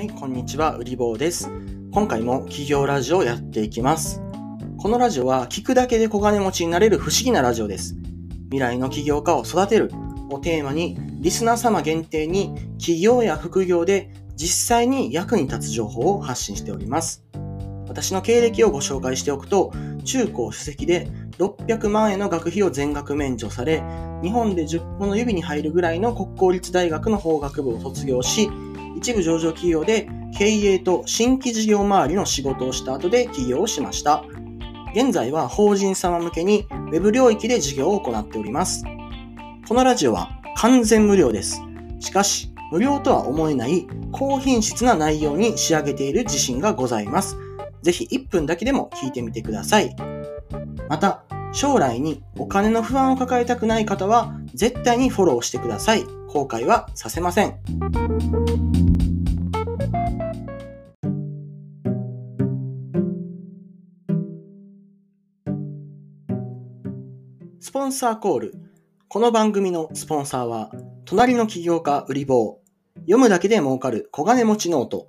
はい、こんにちは、うりぼうです。今回も企業ラジオをやっていきます。このラジオは聞くだけで小金持ちになれる不思議なラジオです。未来の起業家を育てるをテーマに、リスナー様限定に企業や副業で実際に役に立つ情報を発信しております。私の経歴をご紹介しておくと、中高主席で600万円の学費を全額免除され、日本で10本の指に入るぐらいの国公立大学の法学部を卒業し、一部上場企業で経営と新規事業周りの仕事をした後で起業をしました。現在は法人様向けに Web 領域で事業を行っております。このラジオは完全無料です。しかし、無料とは思えない高品質な内容に仕上げている自信がございます。ぜひ1分だけでも聞いてみてください。また、将来にお金の不安を抱えたくない方は絶対にフォローしてください。後悔はさせません。スポンサーコール。この番組のスポンサーは、隣の起業家売り棒。読むだけで儲かる小金持ちノート。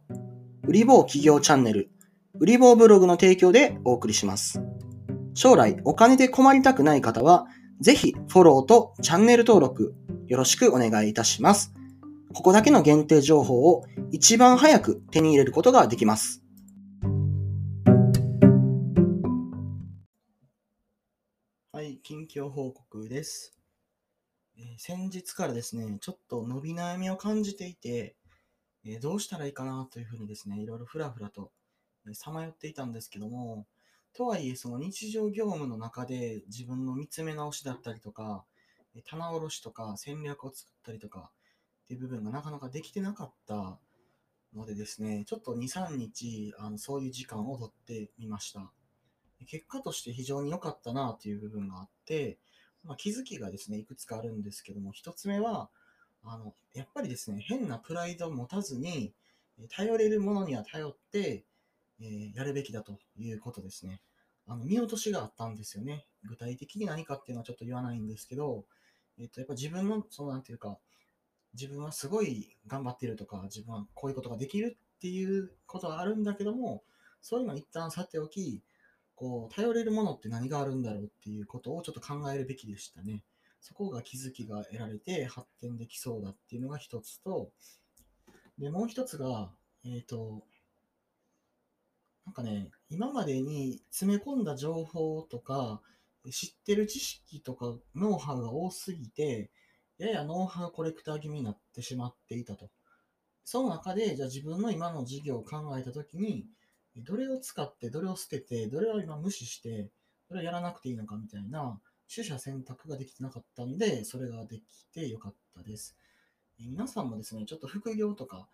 売り棒起業チャンネル。売り棒ブログの提供でお送りします。将来お金で困りたくない方は、ぜひフォローとチャンネル登録よろしくお願いいたします。ここだけの限定情報を一番早く手に入れることができます。はい、近況報告です。えー先日からですね、ちょっと伸び悩みを感じていて、えーどうしたらいいかなというふうにですね、いろいろふらふらとえさまよっていたんですけども、とはいえ、その日常業務の中で自分の見つめ直しだったりとか、棚卸しとか戦略を作ったりとかっていう部分がなかなかできてなかったのでですね、ちょっと2、3日、あのそういう時間をとってみました。結果として非常に良かったなという部分があって、まあ、気づきがですね、いくつかあるんですけども、一つ目は、あの、やっぱりですね、変なプライドを持たずに、頼れるものには頼って、えやるべきだということですね。あの、見落としがあったんですよね。具体的に何かっていうのはちょっと言わないんですけど、えっ、と、やっぱ自分の、その、なんていうか、自分はすごい頑張ってるとか、自分はこういうことができるっていうことはあるんだけども、そういうの一旦さておき、こう、頼れるものって何があるんだろうっていうことをちょっと考えるべきでしたね。そこが気づきが得られて発展できそうだっていうのが一つと、で、もう一つが、えっ、と、なんかね、今までに詰め込んだ情報とか、知ってる知識とかノウハウが多すぎて、ややノウハウコレクター気味になってしまっていたと。その中で、じゃあ自分の今の事業を考えたときに、どれを使って、どれを捨てて、どれを今無視して、どれをやらなくていいのかみたいな、取捨選択ができてなかったんで、それができてよかったです。皆さんもですね、ちょっと副業とか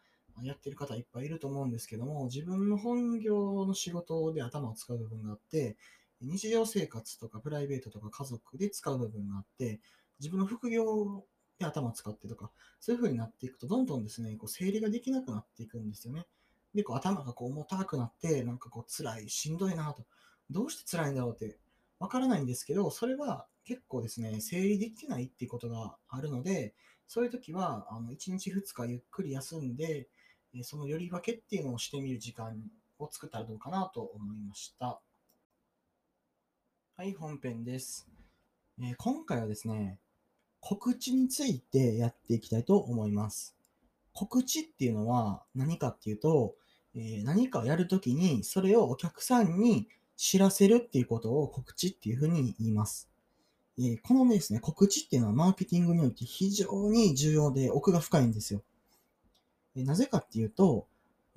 やってる方いっぱいいると思うんですけども、自分の本業の仕事で頭を使う部分があって、日常生活とかプライベートとか家族で使う部分があって、自分の副業で頭を使ってとか、そういう風になっていくと、どんどんですね、こう整理ができなくなっていくんですよね。で、こう頭がこう重たくなって、なんかこう辛い、しんどいなと、どうして辛いんだろうってわからないんですけど、それは結構ですね、整理できてないっていうことがあるので、そういう時は、あの、1日2日ゆっくり休んで、えそのより分けっていうのをしてみる時間を作ったらどうかなと思いました。はい、本編です。えー今回はですね、告知についてやっていきたいと思います。告知っていうのは何かっていうと、えー何かをやるときにそれをお客さんに知らせるっていうことを告知っていうふうに言います。えーこのですね、告知っていうのはマーケティングにおいて非常に重要で奥が深いんですよ。えなぜかっていうと、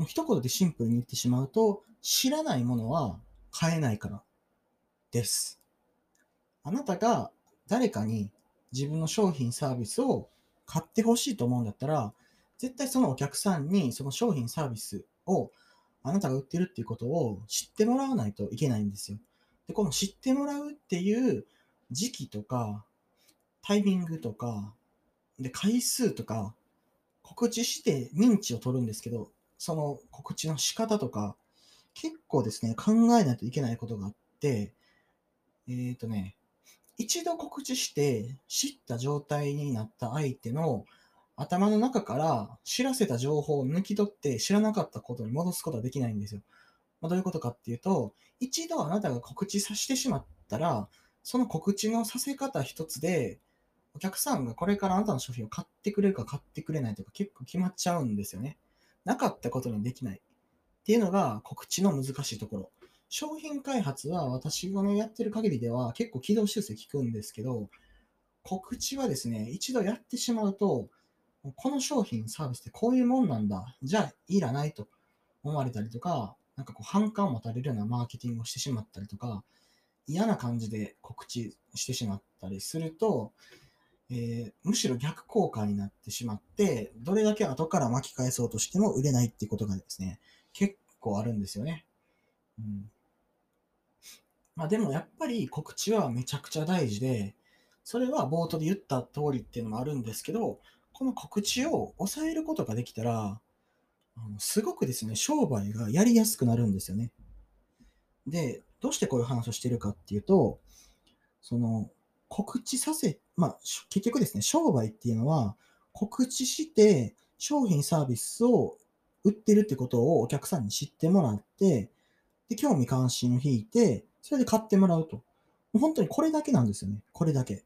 一言でシンプルに言ってしまうと、知らないものは買えないからです。あなたが誰かに自分の商品サービスを買ってほしいと思うんだったら、絶対そのお客さんにその商品サービスをあなたが売ってるっていうことを知ってもらわないといけないんですよ。で、この知ってもらうっていう時期とか、タイミングとか、で、回数とか、告知して認知を取るんですけど、その告知の仕方とか、結構ですね、考えないといけないことがあって、えっ、ー、とね、一度告知して知った状態になった相手の頭の中から知らせた情報を抜き取って知らなかったことに戻すことはできないんですよ。まあ、どういうことかっていうと、一度あなたが告知させてしまったら、その告知のさせ方一つで、客さんがこれからあなたの商品を買ってくれるか買ってくれないとか結構決まっちゃうんですよね。なかったことにできない。っていうのが告知の難しいところ。商品開発は私が、ね、やってる限りでは結構軌道修正効くんですけど、告知はですね、一度やってしまうと、この商品、サービスってこういうもんなんだ。じゃあ、いらないと思われたりとか、なんかこう反感を持たれるようなマーケティングをしてしまったりとか、嫌な感じで告知してしまったりすると、えー、むしろ逆効果になってしまって、どれだけ後から巻き返そうとしても売れないっていうことがですね、結構あるんですよね。うん。まあでもやっぱり告知はめちゃくちゃ大事で、それは冒頭で言った通りっていうのもあるんですけど、この告知を抑えることができたら、あのすごくですね、商売がやりやすくなるんですよね。で、どうしてこういう話をしてるかっていうと、その、告知させ、まあ、結局ですね、商売っていうのは、告知して商品サービスを売ってるってことをお客さんに知ってもらって、で、興味関心を引いて、それで買ってもらうと。もう本当にこれだけなんですよね。これだけ。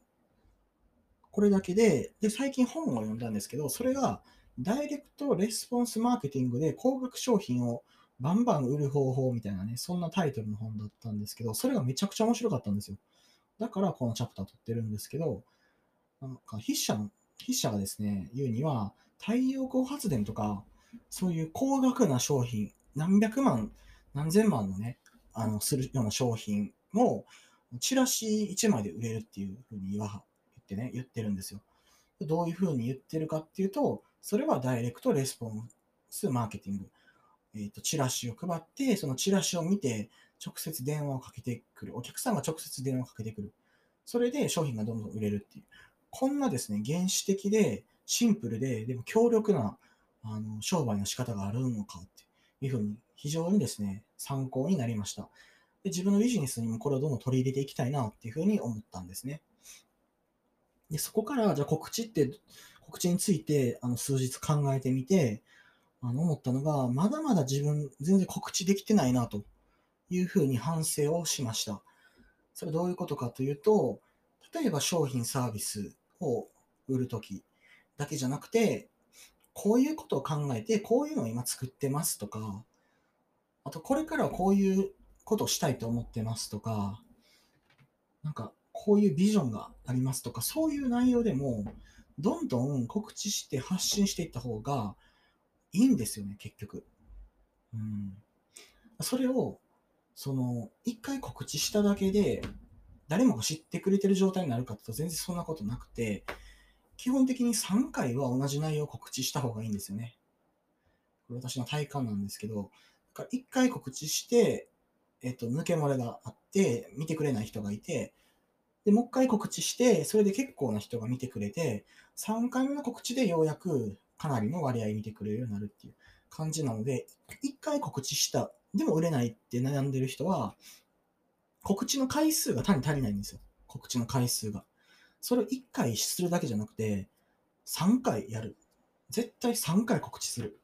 これだけで、で、最近本を読んだんですけど、それが、ダイレクトレスポンスマーケティングで高額商品をバンバン売る方法みたいなね、そんなタイトルの本だったんですけど、それがめちゃくちゃ面白かったんですよ。だからこのチャプター取ってるんですけど、なんか筆者の、筆者がですね、言うには、太陽光発電とか、そういう高額な商品、何百万、何千万のね、あの、するような商品も、チラシ1枚で売れるっていうふうに言わ、言ってね、言ってるんですよ。どういうふうに言ってるかっていうと、それはダイレクトレスポンスマーケティング。えっ、ー、と、チラシを配って、そのチラシを見て、直接電話をかけてくる。お客さんが直接電話をかけてくる。それで商品がどんどん売れるっていう。こんなですね、原始的で、シンプルで、でも強力な、あの、商売の仕方があるのかっていうふうに、非常にですね、参考になりました。で自分のビジネスにもこれをどんどん取り入れていきたいなっていうふうに思ったんですね。で、そこから、じゃあ告知って、告知について、あの、数日考えてみて、あの、思ったのが、まだまだ自分、全然告知できてないな、というふうに反省をしました。それどういうことかというと、例えば商品サービスを売るときだけじゃなくて、こういうことを考えて、こういうのを今作ってますとか、あとこれからはこういうことをしたいと思ってますとか、なんかこういうビジョンがありますとか、そういう内容でも、どんどん告知して発信していった方がいいんですよね、結局。うん。それを、その、一回告知しただけで、誰もが知ってくれてる状態になるかって言うと全然そんなことなくて、基本的に3回は同じ内容を告知した方がいいんですよね。これ私の体感なんですけど、1回告知して、えっと、抜け漏れがあって、見てくれない人がいて、で、もう一回告知して、それで結構な人が見てくれて、3回目の告知でようやくかなりの割合見てくれるようになるっていう感じなので、1回告知した、でも売れないって悩んでる人は、告知の回数が単に足りないんですよ。告知の回数が。それを1回するだけじゃなくて、3回やる。絶対3回告知する。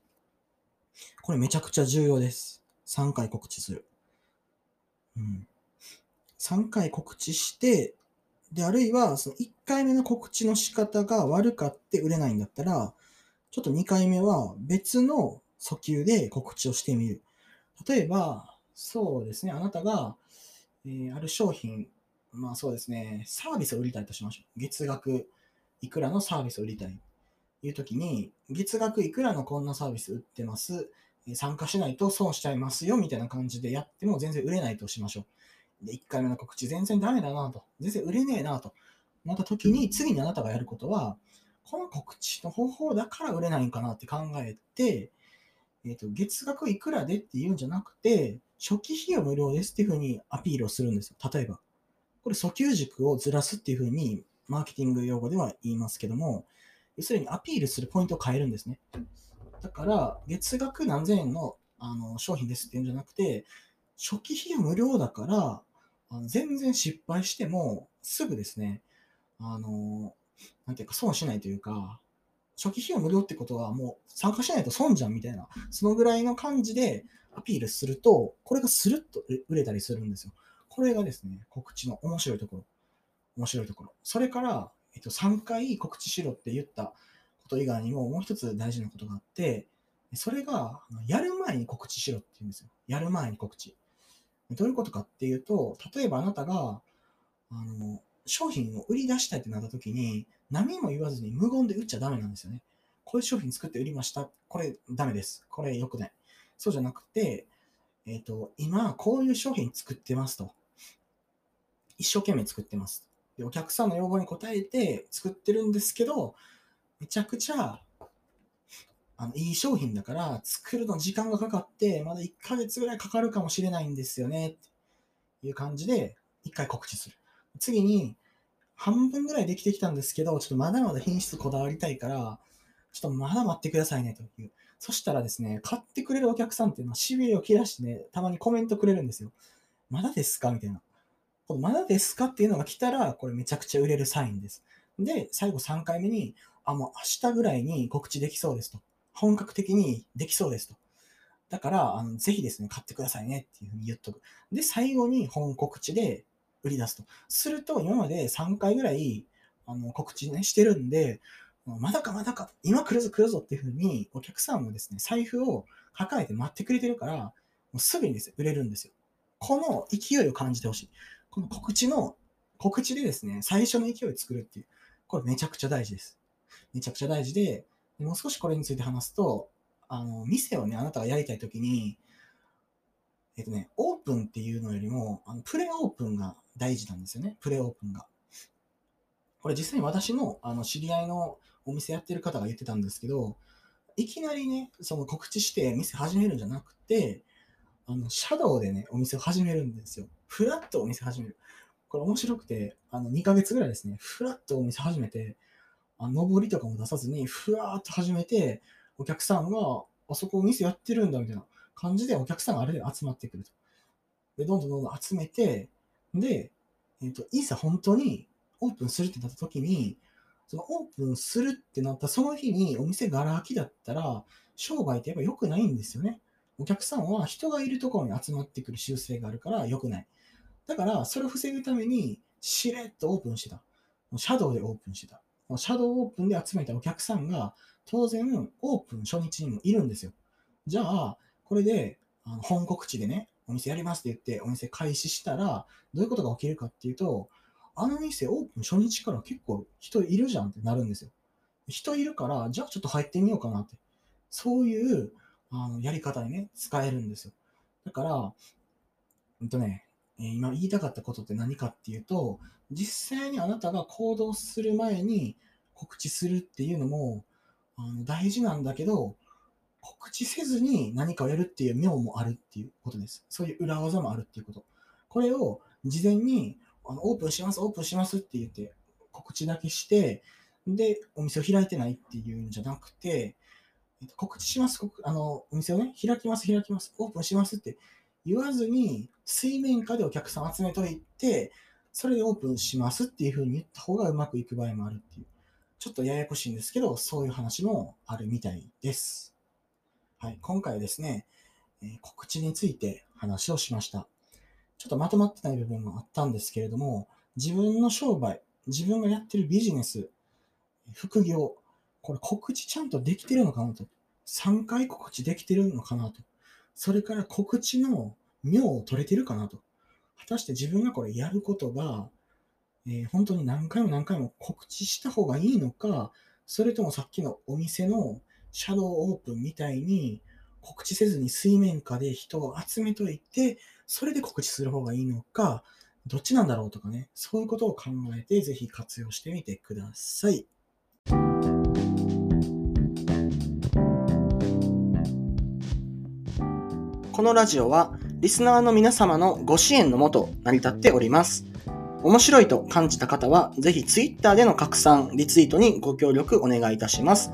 これめちゃくちゃ重要です。3回告知する。うん。3回告知して、で、あるいは、その1回目の告知の仕方が悪かって売れないんだったら、ちょっと2回目は別の訴求で告知をしてみる。例えば、そうですね、あなたが、えー、ある商品、まあそうですね、サービスを売りたいとしましょう。月額いくらのサービスを売りたい。という時に、月額いくらのこんなサービス売ってます。参加しないと損しちゃいますよ、みたいな感じでやっても全然売れないとしましょう。で、1回目の告知全然ダメだなと、全然売れねえなとなった時に、次にあなたがやることは、この告知の方法だから売れないんかなって考えて、えっ、ー、と、月額いくらでっていうんじゃなくて、初期費用無料ですっていうふうにアピールをするんですよ。例えば。これ訴求軸をずらすっていうふうに、マーケティング用語では言いますけども、要するにアピールするポイントを変えるんですね。だから、月額何千円のあの商品ですっていうんじゃなくて、初期費用無料だから、あの全然失敗しても、すぐですね、あの、なんていうか、損しないというか、初期費用無料ってことはもう参加しないと損じゃんみたいな、そのぐらいの感じでアピールすると、これがスルッと売れたりするんですよ。これがですね、告知の面白いところ。面白いところ。それから、えっと、3回告知しろって言ったこと以外にも、もう一つ大事なことがあって、それが、やる前に告知しろって言うんですよ。やる前に告知。どういうことかっていうと、例えばあなたが、あの、商品を売り出したいってなった時に、何も言わずに無言で売っちゃダメなんですよね。こういう商品作って売りました。これダメです。これ良くない。そうじゃなくて、えっ、ー、と、今、こういう商品作ってますと。一生懸命作ってます。で、お客さんの要望に応えて作ってるんですけど、めちゃくちゃ、あの、いい商品だから、作るの時間がかかって、まだ1ヶ月ぐらいかかるかもしれないんですよね、っていう感じで、一回告知する。次に、半分ぐらいできてきたんですけど、ちょっとまだまだ品質こだわりたいから、ちょっとまだ待ってくださいね、という。そしたらですね、買ってくれるお客さんっていうのは、しびれを切らしてね、たまにコメントくれるんですよ。まだですかみたいな。このまだですかっていうのが来たら、これめちゃくちゃ売れるサインです。で、最後3回目に、あ、もう明日ぐらいに告知できそうですと。本格的にできそうですと。だから、あのぜひですね、買ってくださいねっていうふうに言っとく。で、最後に本告知で売り出すと。すると、今まで3回ぐらいあの告知ね、してるんで、まだかまだか、今来るぞ来るぞっていうふうに、お客さんもですね、財布を抱えて待ってくれてるから、もうすぐにですね、売れるんですよ。この勢いを感じてほしい。この告知の、告知でですね、最初の勢いを作るっていう。これめちゃくちゃ大事です。めちゃくちゃ大事で、もう少しこれについて話すと、あの、店をね、あなたがやりたいときに、えっとね、オープンっていうのよりも、あのプレオープンが大事なんですよね。プレオープンが。これ実際に私のあの知り合いのお店やってる方が言ってたんですけど、いきなりね、その告知して店始めるんじゃなくて、あの、シャドウでね、お店を始めるんですよ。フラットお店始める。これ面白くて、あの、2ヶ月ぐらいですね、フラットお店始めて、あ上りとかも出さずに、ふわーっと始めて、お客さんが、あそこお店やってるんだみたいな感じでお客さんがあれで集まってくると。で、どんどんどんどん集めて、で、えっ、ー、と、いざ本当にオープンするってなった時に、そのオープンするってなったその日にお店がら空きだったら、商売ってやっぱ良くないんですよね。お客さんは人がいるところに集まってくる習性があるから良くない。だから、それを防ぐために、しれっとオープンしてた。シャドウでオープンしてた。シャドウオープンで集めたお客さんが、当然、オープン初日にもいるんですよ。じゃあ、これで、あの本告知でね、お店やりますって言って、お店開始したら、どういうことが起きるかっていうと、あの店オープン初日から結構人いるじゃんってなるんですよ。人いるから、じゃあちょっと入ってみようかなって。そういうあのやり方にね、使えるんですよ。だから、えっとね、今言いたかったことって何かっていうと、実際にあなたが行動する前に告知するっていうのもあの大事なんだけど、告知せずに何かをやるっていう妙もあるっていうことです。そういう裏技もあるっていうこと。これを事前にあのオープンします、オープンしますって言って告知だけして、で、お店を開いてないっていうんじゃなくて、えっと告知します、あの、お店をね、開きます、開きます、オープンしますって言わずに、水面下でお客さん集めといて、それでオープンしますっていうふうに言った方がうまくいく場合もあるっていう。ちょっとややこしいんですけど、そういう話もあるみたいです。はい、今回ですね、え、告知について話をしました。ちょっとまとまってない部分もあったんですけれども、自分の商売、自分がやってるビジネス、副業、これ告知ちゃんとできてるのかなと。3回告知できてるのかなと。それから告知の妙を取れてるかなと。果たして自分がこれやることが、えー、本当に何回も何回も告知した方がいいのか、それともさっきのお店のシャドウオープンみたいに告知せずに水面下で人を集めといて、それで告知する方がいいのか、どっちなんだろうとかね、そういうことを考えて、ぜひ活用してみてください。このラジオは、リスナーの皆様のご支援のもと成り立っております。面白いと感じた方は、ぜひ Twitter での拡散、リツイートにご協力お願いいたします。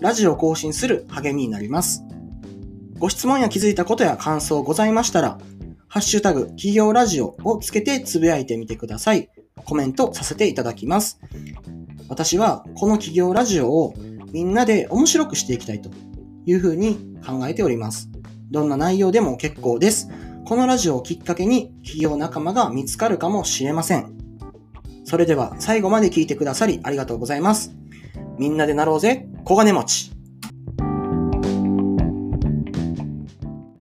ラジオを更新する励みになります。ご質問や気づいたことや感想ございましたら、ハッシュタグ、企業ラジオをつけてつぶやいてみてください。コメントさせていただきます。私はこの企業ラジオをみんなで面白くしていきたいというふうに考えております。どんな内容でも結構です。このラジオをきっかけに企業仲間が見つかるかもしれません。それでは最後まで聞いてくださりありがとうございます。みんなでなろうぜ、小金持ち。